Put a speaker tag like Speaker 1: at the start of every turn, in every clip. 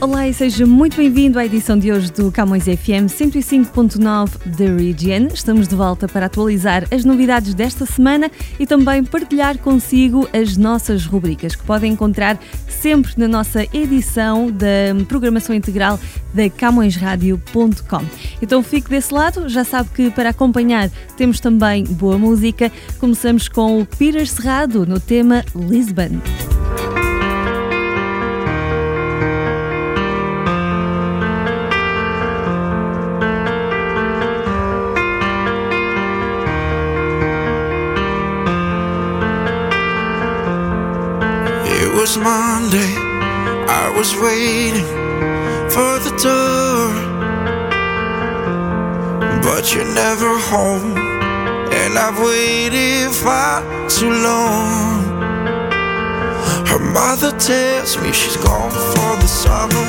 Speaker 1: Olá e seja muito bem-vindo à edição de hoje do Camões FM 105.9 The Region. Estamos de volta para atualizar as novidades desta semana e também partilhar consigo as nossas rubricas que podem encontrar sempre na nossa edição da programação integral da CamõesRádio.com. Então fique desse lado, já sabe que para acompanhar temos também boa música. Começamos com o Peter Serrado no tema Lisbon.
Speaker 2: Was Monday. I was waiting for the door, but you're never home, and I've waited far too long. Her mother tells me she's gone for the summer,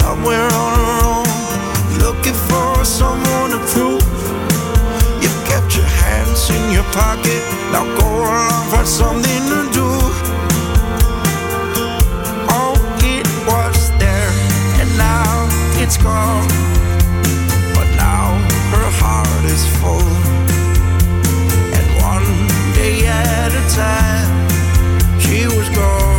Speaker 2: somewhere on her own, looking for someone to prove. You kept your hands in your pocket, now go along, find something to do. It's gone. But now her heart is full. And one day at a time, she was gone.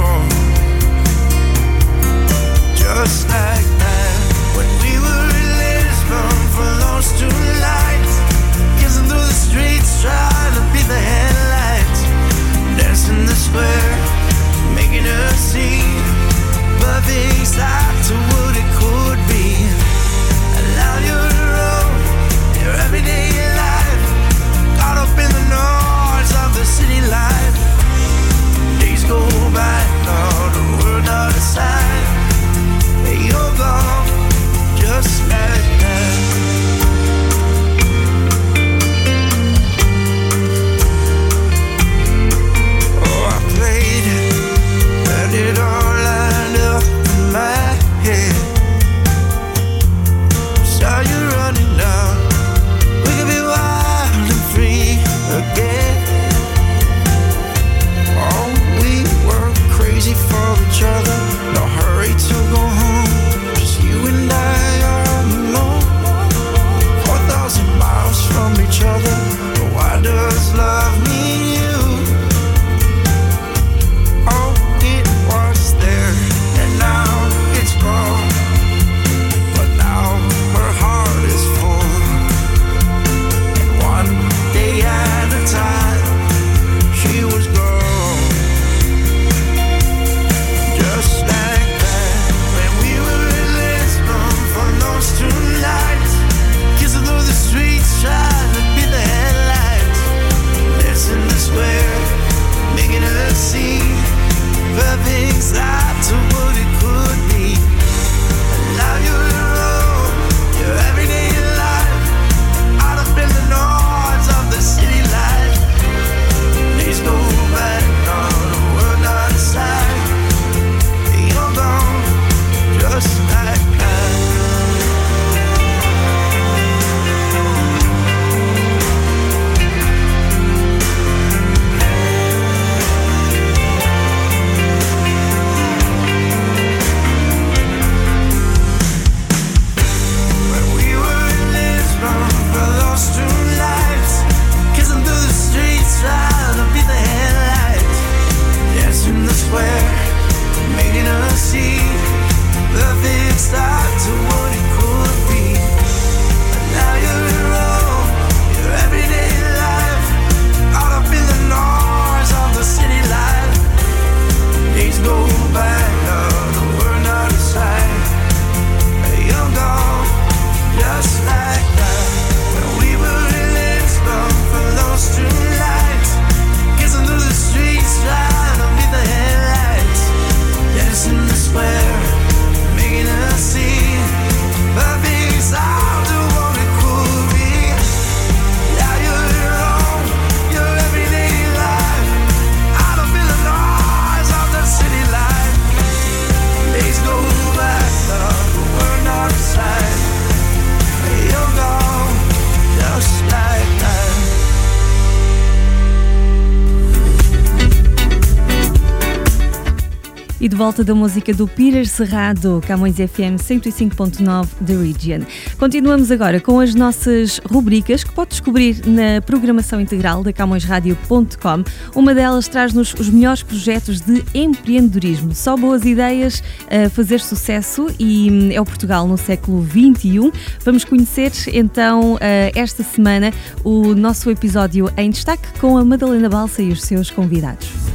Speaker 1: Volta da música do Peter Serrado, Camões FM 105.9 The Region. Continuamos agora com as nossas rubricas que pode descobrir na programação integral da CamõesRádio.com. Uma delas traz-nos os melhores projetos de empreendedorismo. Só boas ideias a fazer sucesso e hum, é o Portugal no século XXI. Vamos conhecer então esta semana o nosso episódio em destaque com a Madalena Balsa e os seus convidados.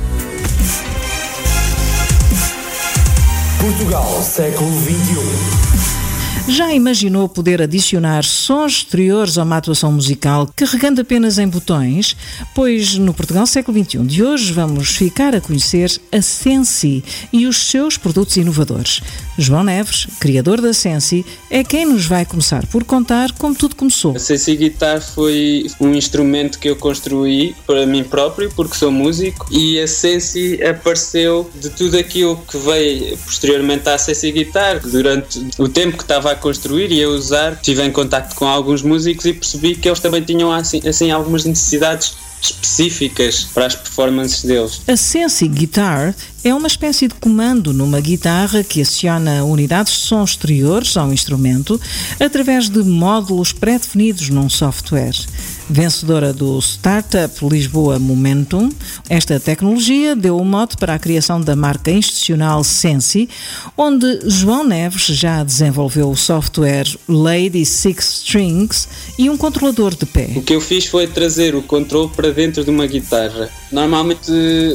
Speaker 3: Portugal, século XXI.
Speaker 4: Já imaginou poder adicionar sons exteriores a uma atuação musical carregando apenas em botões? Pois no Portugal século XXI de hoje vamos ficar a conhecer a Sensi e os seus produtos inovadores. João Neves, criador da Sensi, é quem nos vai começar por contar como tudo começou.
Speaker 5: A Sensi Guitar foi um instrumento que eu construí para mim próprio, porque sou músico, e a Sensi apareceu de tudo aquilo que veio posteriormente à Sensi Guitar. Durante o tempo que estava a construir e a usar, estive em contato com alguns músicos e percebi que eles também tinham assim, assim algumas necessidades específicas para as performances deles.
Speaker 4: A Sensi Guitar é uma espécie de comando numa guitarra que aciona unidades de som exteriores ao instrumento através de módulos pré-definidos num software. Vencedora do Startup Lisboa Momentum, esta tecnologia deu o mote para a criação da marca institucional Sensi, onde João Neves já desenvolveu o software Lady Six Strings e um controlador de pé.
Speaker 5: O que eu fiz foi trazer o controle para dentro de uma guitarra. Normalmente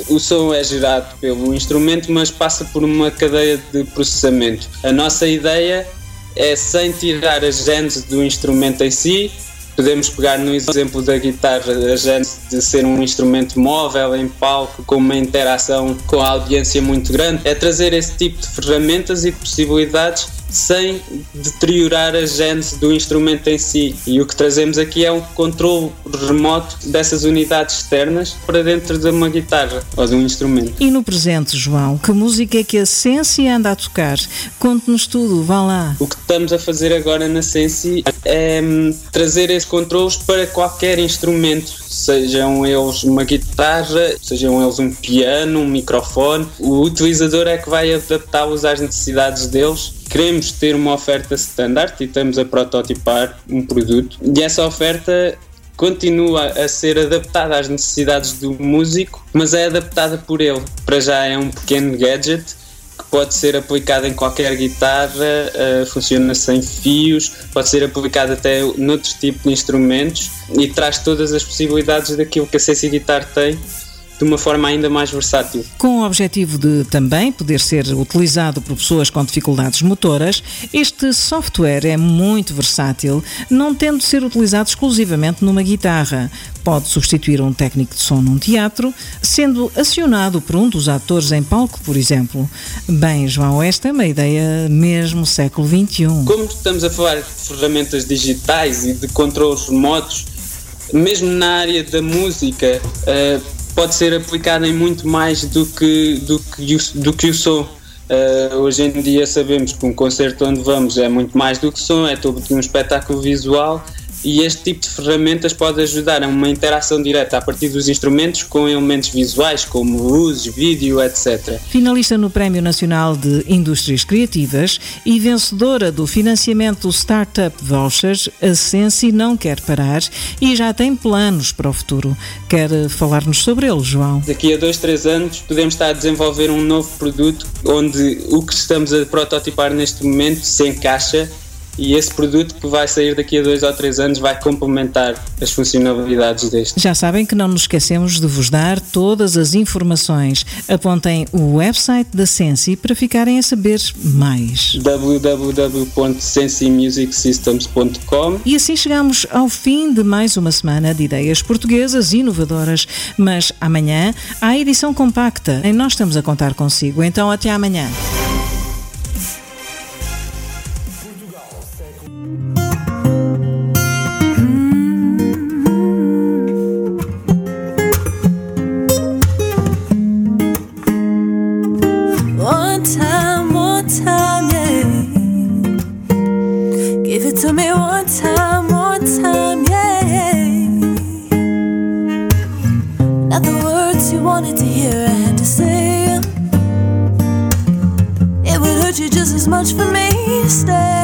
Speaker 5: o som é gerado pelo instrumento, mas passa por uma cadeia de processamento. A nossa ideia é, sem tirar as genes do instrumento em si, Podemos pegar no exemplo da guitarra, a gente de ser um instrumento móvel em palco, com uma interação com a audiência muito grande, é trazer esse tipo de ferramentas e de possibilidades sem deteriorar a gênese do instrumento em si. E o que trazemos aqui é um controle remoto dessas unidades externas para dentro de uma guitarra ou de um instrumento.
Speaker 4: E no presente, João, que música é que a Sensi anda a tocar? Conte-nos tudo, vá lá.
Speaker 5: O que estamos a fazer agora na Sensi é hum, trazer esses controles para qualquer instrumento, sejam eles uma guitarra, sejam eles um piano, um microfone. O utilizador é que vai adaptá-los às necessidades deles queremos ter uma oferta standard e estamos a prototipar um produto e essa oferta continua a ser adaptada às necessidades do músico, mas é adaptada por ele. Para já é um pequeno gadget que pode ser aplicado em qualquer guitarra, uh, funciona sem fios, pode ser aplicado até noutro tipo de instrumentos e traz todas as possibilidades daquilo que a CC Guitar tem de uma forma ainda mais versátil.
Speaker 4: Com o objetivo de também poder ser utilizado por pessoas com dificuldades motoras, este software é muito versátil, não tendo de ser utilizado exclusivamente numa guitarra. Pode substituir um técnico de som num teatro, sendo acionado por um dos atores em palco, por exemplo. Bem, João, esta é uma ideia mesmo século XXI.
Speaker 5: Como estamos a falar de ferramentas digitais e de controles remotos, mesmo na área da música, uh, pode ser aplicada em muito mais do que, do que, do que o som. Uh, hoje em dia sabemos que um concerto onde vamos é muito mais do que som, é todo um espetáculo visual e este tipo de ferramentas pode ajudar a uma interação direta a partir dos instrumentos com elementos visuais como luzes, vídeo, etc.
Speaker 4: Finalista no Prémio Nacional de Indústrias Criativas e vencedora do financiamento Startup Vouchers, a Sensi não quer parar e já tem planos para o futuro. Quer falar-nos sobre ele, João?
Speaker 5: Daqui a dois, três anos podemos estar a desenvolver um novo produto onde o que estamos a prototipar neste momento se encaixa e esse produto que vai sair daqui a dois ou três anos vai complementar as funcionalidades deste.
Speaker 4: Já sabem que não nos esquecemos de vos dar todas as informações. Apontem o website da Sensi para ficarem a saber mais.
Speaker 5: www.sensimusicsystems.com
Speaker 4: E assim chegamos ao fim de mais uma semana de ideias portuguesas inovadoras. Mas amanhã há a edição compacta e nós estamos a contar consigo. Então até amanhã.
Speaker 6: Just as much for me to stay.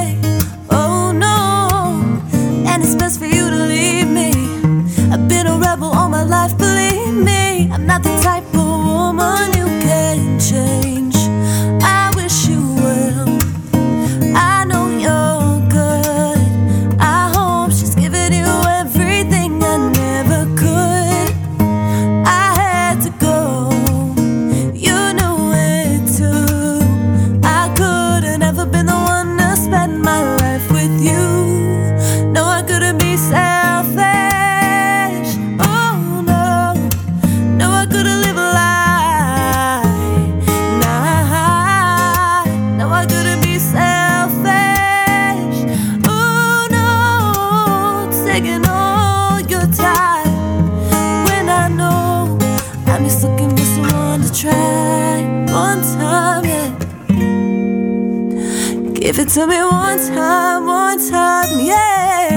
Speaker 6: To me one time, one time, yeah.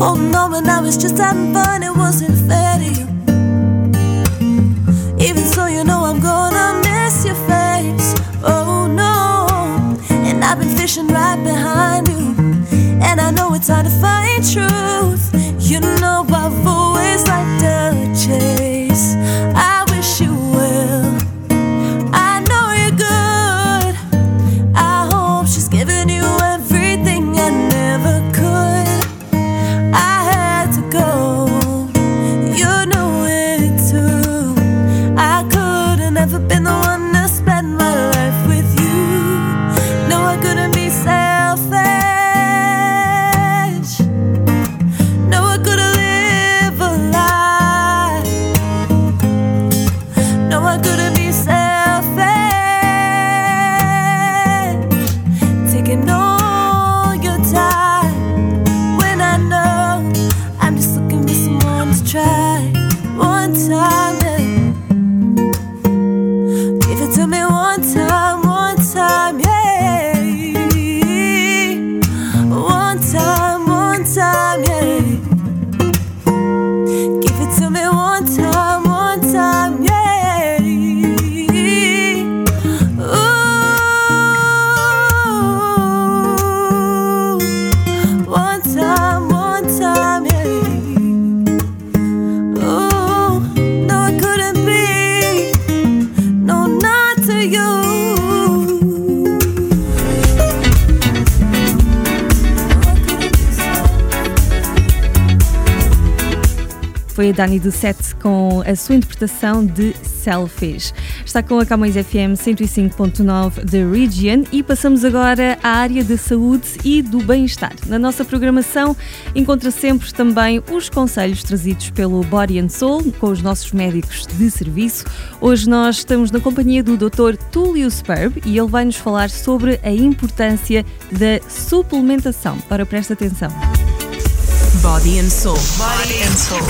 Speaker 6: Oh no, but I was just having fun, it wasn't fair to you. Even so, you know I'm gonna miss your face. Oh no, and I've been fishing right behind you. And I know it's hard to find truth. You know I've always liked to
Speaker 1: foi a Dani do Set com a sua interpretação de Selfish. Está com a Camões FM 105.9 da Region e passamos agora à área da saúde e do bem-estar. Na nossa programação encontra sempre também os conselhos trazidos pelo Body and Soul com os nossos médicos de serviço. Hoje nós estamos na companhia do Dr. Túlio Sperb e ele vai nos falar sobre a importância da suplementação. Para presta atenção.
Speaker 7: Body and Soul. Body and Soul.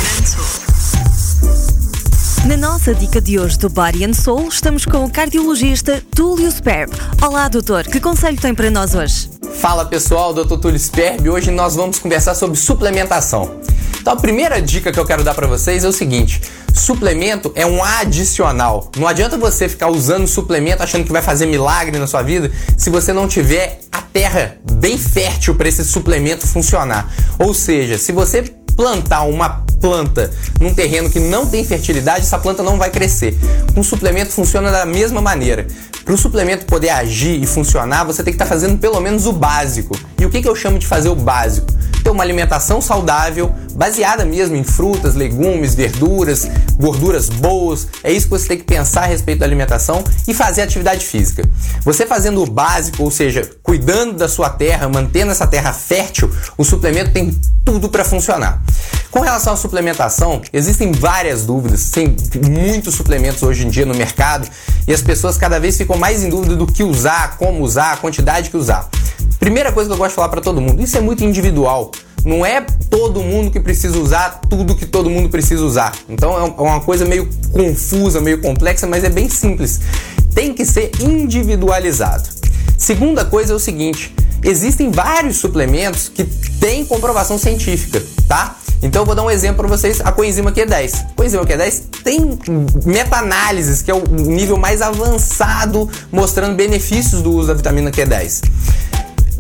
Speaker 7: Na nossa dica de hoje do Body and Soul, estamos com o cardiologista Túlio Sperb. Olá, doutor, que conselho tem para nós hoje?
Speaker 8: Fala pessoal, doutor Túlio Sperb. Hoje nós vamos conversar sobre suplementação. Então a primeira dica que eu quero dar para vocês é o seguinte: suplemento é um adicional. Não adianta você ficar usando suplemento achando que vai fazer milagre na sua vida se você não tiver terra bem fértil para esse suplemento funcionar. Ou seja, se você plantar uma planta num terreno que não tem fertilidade, essa planta não vai crescer. Um suplemento funciona da mesma maneira. Para o suplemento poder agir e funcionar, você tem que estar tá fazendo pelo menos o básico. E o que, que eu chamo de fazer o básico? Ter uma alimentação saudável, baseada mesmo em frutas, legumes, verduras, gorduras boas. É isso que você tem que pensar a respeito da alimentação e fazer atividade física. Você fazendo o básico, ou seja, cuidando da sua terra, mantendo essa terra fértil, o suplemento tem tudo para funcionar. Com relação à suplementação, existem várias dúvidas, tem muitos suplementos hoje em dia no mercado e as pessoas cada vez ficam mais em dúvida do que usar, como usar, a quantidade que usar. Primeira coisa que eu gosto de falar para todo mundo, isso é muito individual. Não é todo mundo que precisa usar tudo que todo mundo precisa usar. Então é uma coisa meio confusa, meio complexa, mas é bem simples. Tem que ser individualizado. Segunda coisa é o seguinte: existem vários suplementos que têm comprovação científica, tá? Então eu vou dar um exemplo para vocês, a coenzima Q10. A coenzima Q10 tem meta-análises, que é o nível mais avançado mostrando benefícios do uso da vitamina Q10.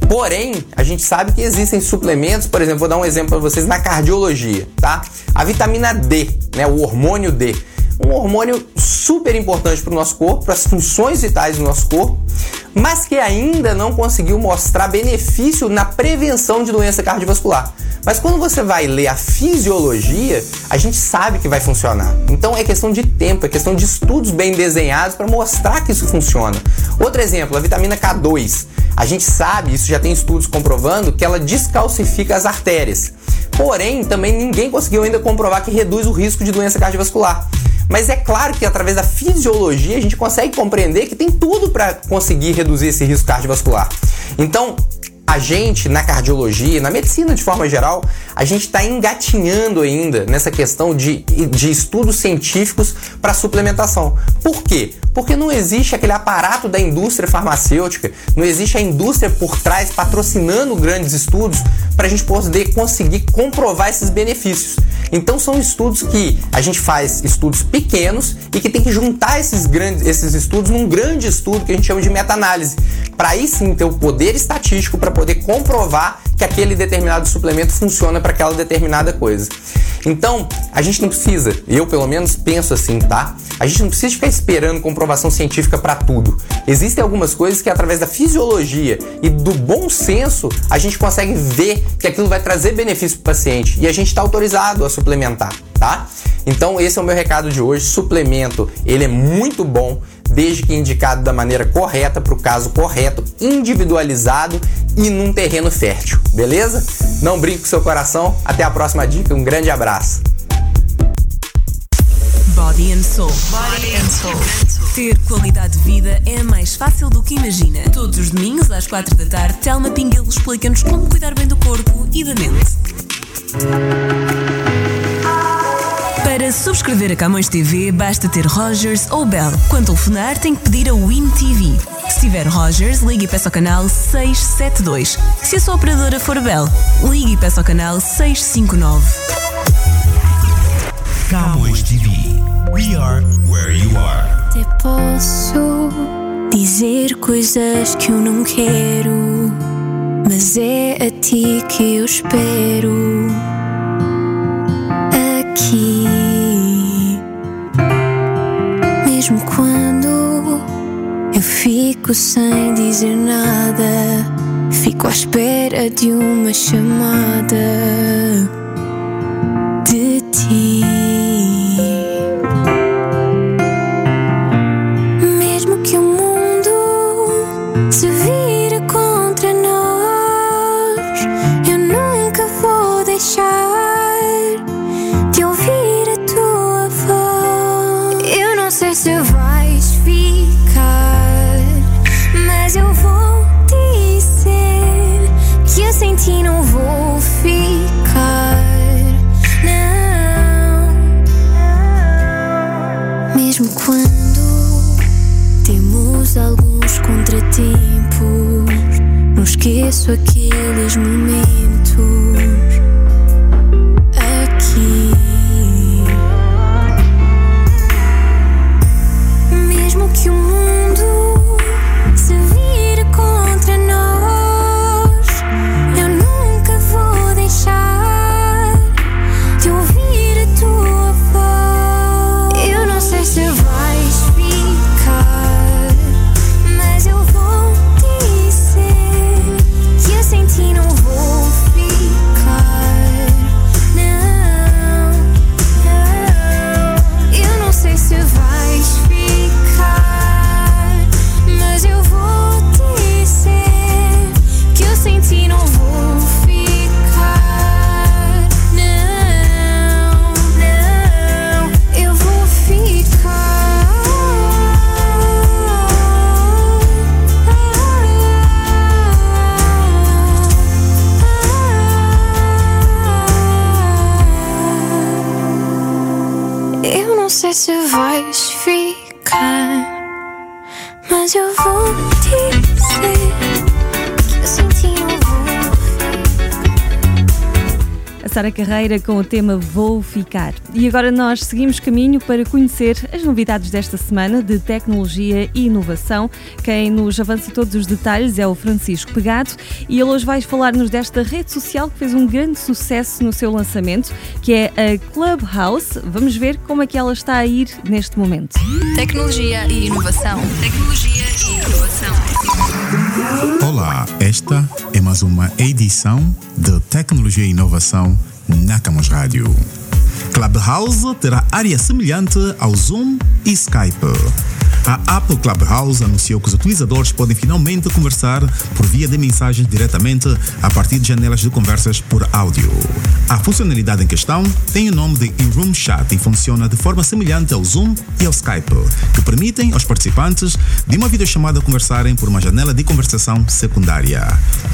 Speaker 8: Porém, a gente sabe que existem suplementos, por exemplo, vou dar um exemplo para vocês na cardiologia, tá? A vitamina D, né, o hormônio D, um hormônio super importante para o nosso corpo, para as funções vitais do nosso corpo, mas que ainda não conseguiu mostrar benefício na prevenção de doença cardiovascular. Mas quando você vai ler a fisiologia, a gente sabe que vai funcionar. Então é questão de tempo, é questão de estudos bem desenhados para mostrar que isso funciona. Outro exemplo, a vitamina K2. A gente sabe, isso já tem estudos comprovando, que ela descalcifica as artérias. Porém, também ninguém conseguiu ainda comprovar que reduz o risco de doença cardiovascular. Mas é claro que através da fisiologia a gente consegue compreender que tem tudo para conseguir reduzir esse risco cardiovascular. Então, a gente na cardiologia, na medicina de forma geral, a gente está engatinhando ainda nessa questão de, de estudos científicos para suplementação. Por quê? Porque não existe aquele aparato da indústria farmacêutica, não existe a indústria por trás patrocinando grandes estudos para a gente poder conseguir comprovar esses benefícios. Então são estudos que a gente faz estudos pequenos e que tem que juntar esses grandes esses estudos num grande estudo que a gente chama de meta-análise, para aí sim ter o poder estatístico para poder comprovar que aquele determinado suplemento funciona para aquela determinada coisa. Então, a gente não precisa, eu pelo menos penso assim, tá? A gente não precisa ficar esperando comprovação científica para tudo. Existem algumas coisas que através da fisiologia e do bom senso a gente consegue ver que aquilo vai trazer benefício para o paciente e a gente está autorizado a suplementar, tá? Então esse é o meu recado de hoje. Suplemento, ele é muito bom desde que indicado da maneira correta para o caso correto, individualizado e num terreno fértil, beleza? Não brinque com seu coração. Até a próxima dica. Um grande abraço.
Speaker 7: Body and Soul. Body and Soul. Ter qualidade de vida é mais fácil do que imagina. Todos os domingos às quatro da tarde, Telma Pinguelo explica-nos como cuidar bem do corpo e da mente. Para subscrever a Camões TV, basta ter Rogers ou Bell. Quando telefonar, tem que pedir a Win TV. Se tiver Rogers, ligue e peça ao canal 672. Se a sua operadora for Bell, ligue e peça ao canal 659.
Speaker 9: Camões TV. We are where you are.
Speaker 10: Até posso dizer coisas que eu não quero, mas é a ti que eu espero. Fico sem dizer nada, fico à espera de uma chamada de ti. Quando temos alguns contratempos, não esqueço aqueles momentos a
Speaker 1: Sara Carreira com o tema Vou Ficar. E agora nós seguimos caminho para conhecer as novidades desta semana de tecnologia e inovação. Quem nos avança todos os detalhes é o Francisco Pegado e ele hoje vai falar-nos desta rede social que fez um grande sucesso no seu lançamento, que é a Clubhouse. Vamos ver como é que ela está a ir neste momento.
Speaker 7: Tecnologia e inovação. Tecnologia e inovação.
Speaker 9: Olá, esta é mais uma edição de Tecnologia e Inovação na Camus Rádio. Clubhouse terá área semelhante ao Zoom e Skype. A Apple Clubhouse anunciou que os utilizadores podem finalmente conversar por via de mensagens diretamente a partir de janelas de conversas por áudio. A funcionalidade em questão tem o nome de In-Room Chat e funciona de forma semelhante ao Zoom e ao Skype, que permitem aos participantes de uma videochamada conversarem por uma janela de conversação secundária.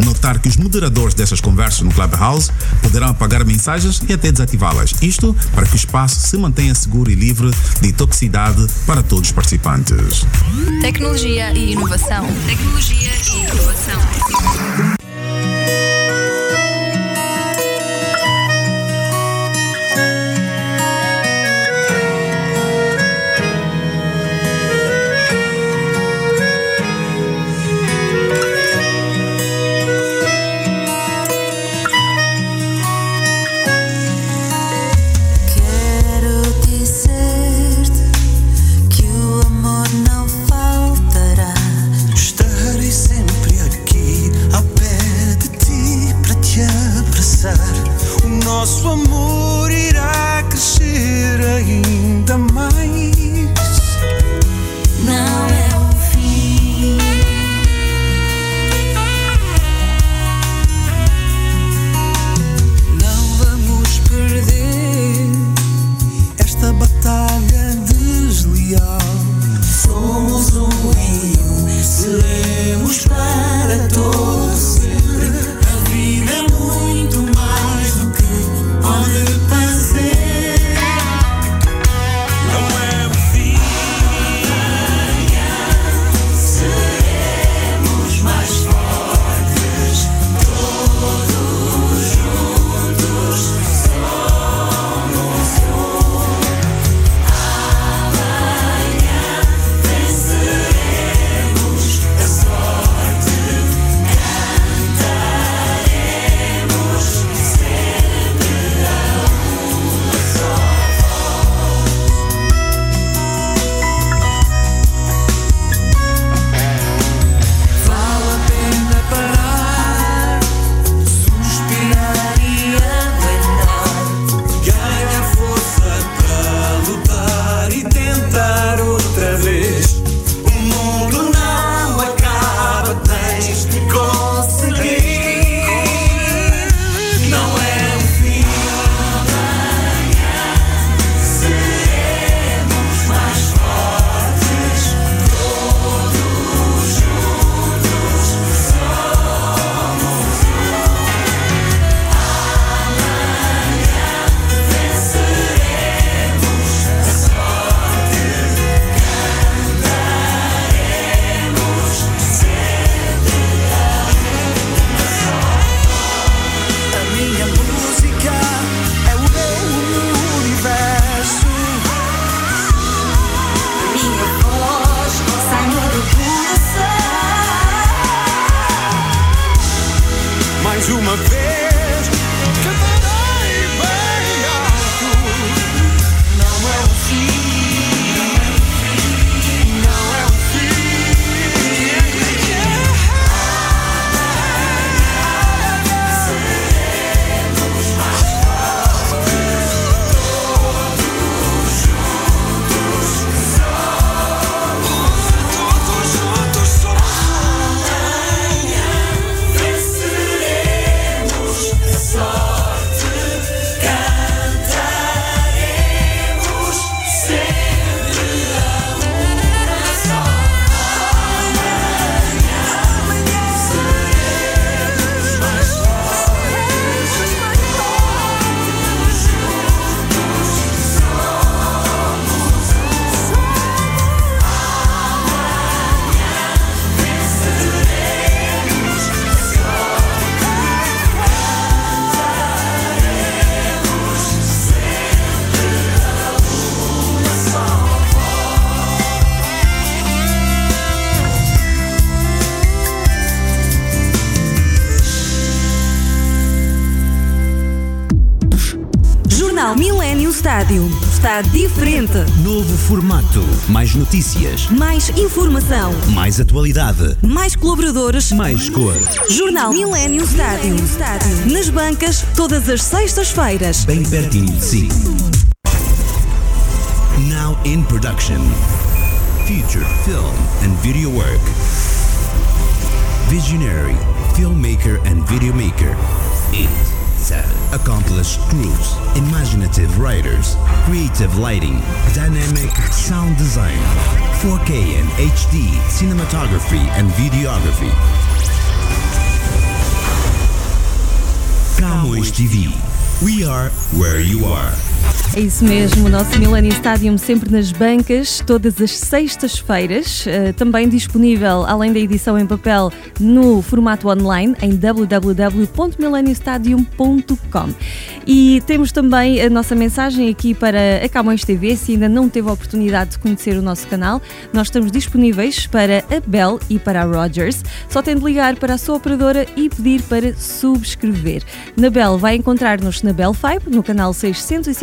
Speaker 9: Notar que os moderadores dessas conversas no Clubhouse poderão apagar mensagens e até desativá-las, isto para que o espaço se mantenha seguro e livre de toxicidade para todos os participantes.
Speaker 7: Tecnologia e inovação. Tecnologia e inovação. estádio está diferente.
Speaker 11: Novo formato. Mais notícias.
Speaker 7: Mais informação.
Speaker 11: Mais atualidade.
Speaker 7: Mais colaboradores.
Speaker 11: Mais cor.
Speaker 7: Jornal Milênio Estádio. Nas bancas, todas as sextas-feiras.
Speaker 11: Bem pertinho de si. Now in production. future film and video work. Visionary, filmmaker and videomaker. It. Accomplished crews, imaginative writers, creative lighting, dynamic sound design, 4K and HD cinematography and videography. Camões TV. We are where you are.
Speaker 1: É isso mesmo, o nosso Millennium Stadium sempre nas bancas, todas as sextas-feiras, uh, também disponível, além da edição em papel, no formato online em www.millenniumstadium.com. E temos também a nossa mensagem aqui para a Camões TV, se ainda não teve a oportunidade de conhecer o nosso canal, nós estamos disponíveis para a Bell e para a Rogers. Só tem de ligar para a sua operadora e pedir para subscrever. Na Bell vai encontrar-nos na Bell 5, no canal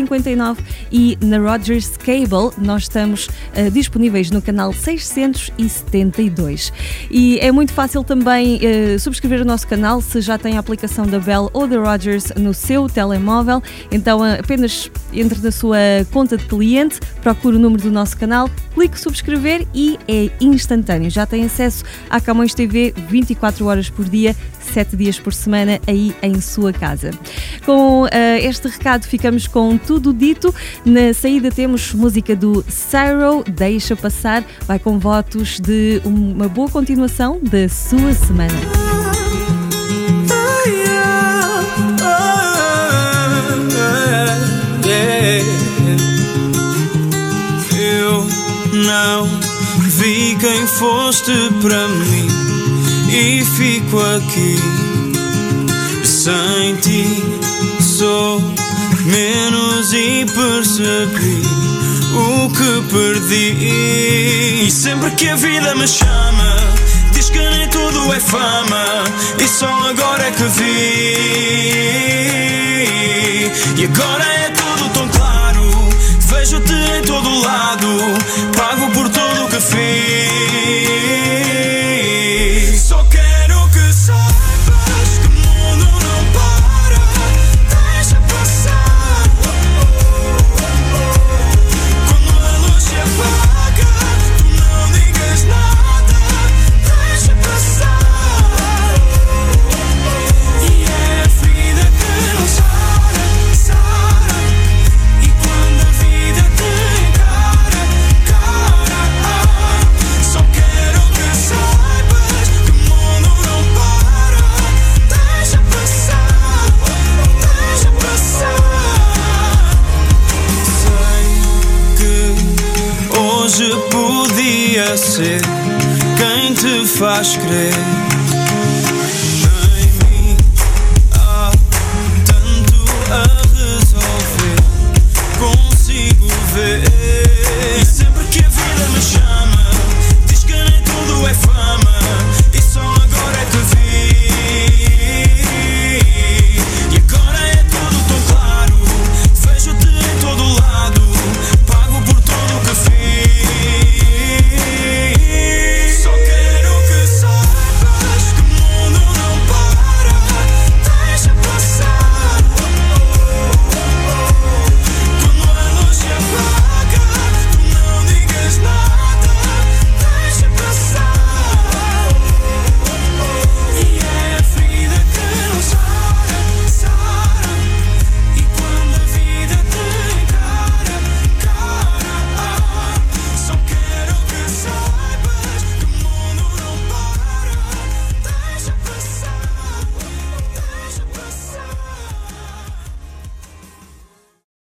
Speaker 1: 659 e na Rogers Cable nós estamos uh, disponíveis no canal 672. E é muito fácil também uh, subscrever o nosso canal se já tem a aplicação da Bell ou da Rogers no seu telemóvel. Então uh, apenas entre na sua conta de cliente, procure o número do nosso canal, clique subscrever e é instantâneo. Já tem acesso à Camões TV 24 horas por dia, 7 dias por semana aí em sua casa. Com uh, este recado ficamos com tudo dito. Na saída temos música do Sarrow, Deixa Passar, vai com votos de uma boa continuação da sua semana.
Speaker 12: Eu não vi quem foste para mim e fico aqui sem ti. Sou menos e percebi o que perdi. E sempre que a vida me chama, diz que nem tudo é fama, e só agora é que vi. E agora é tudo tão claro, vejo-te em todo lado, pago por tudo o que fiz.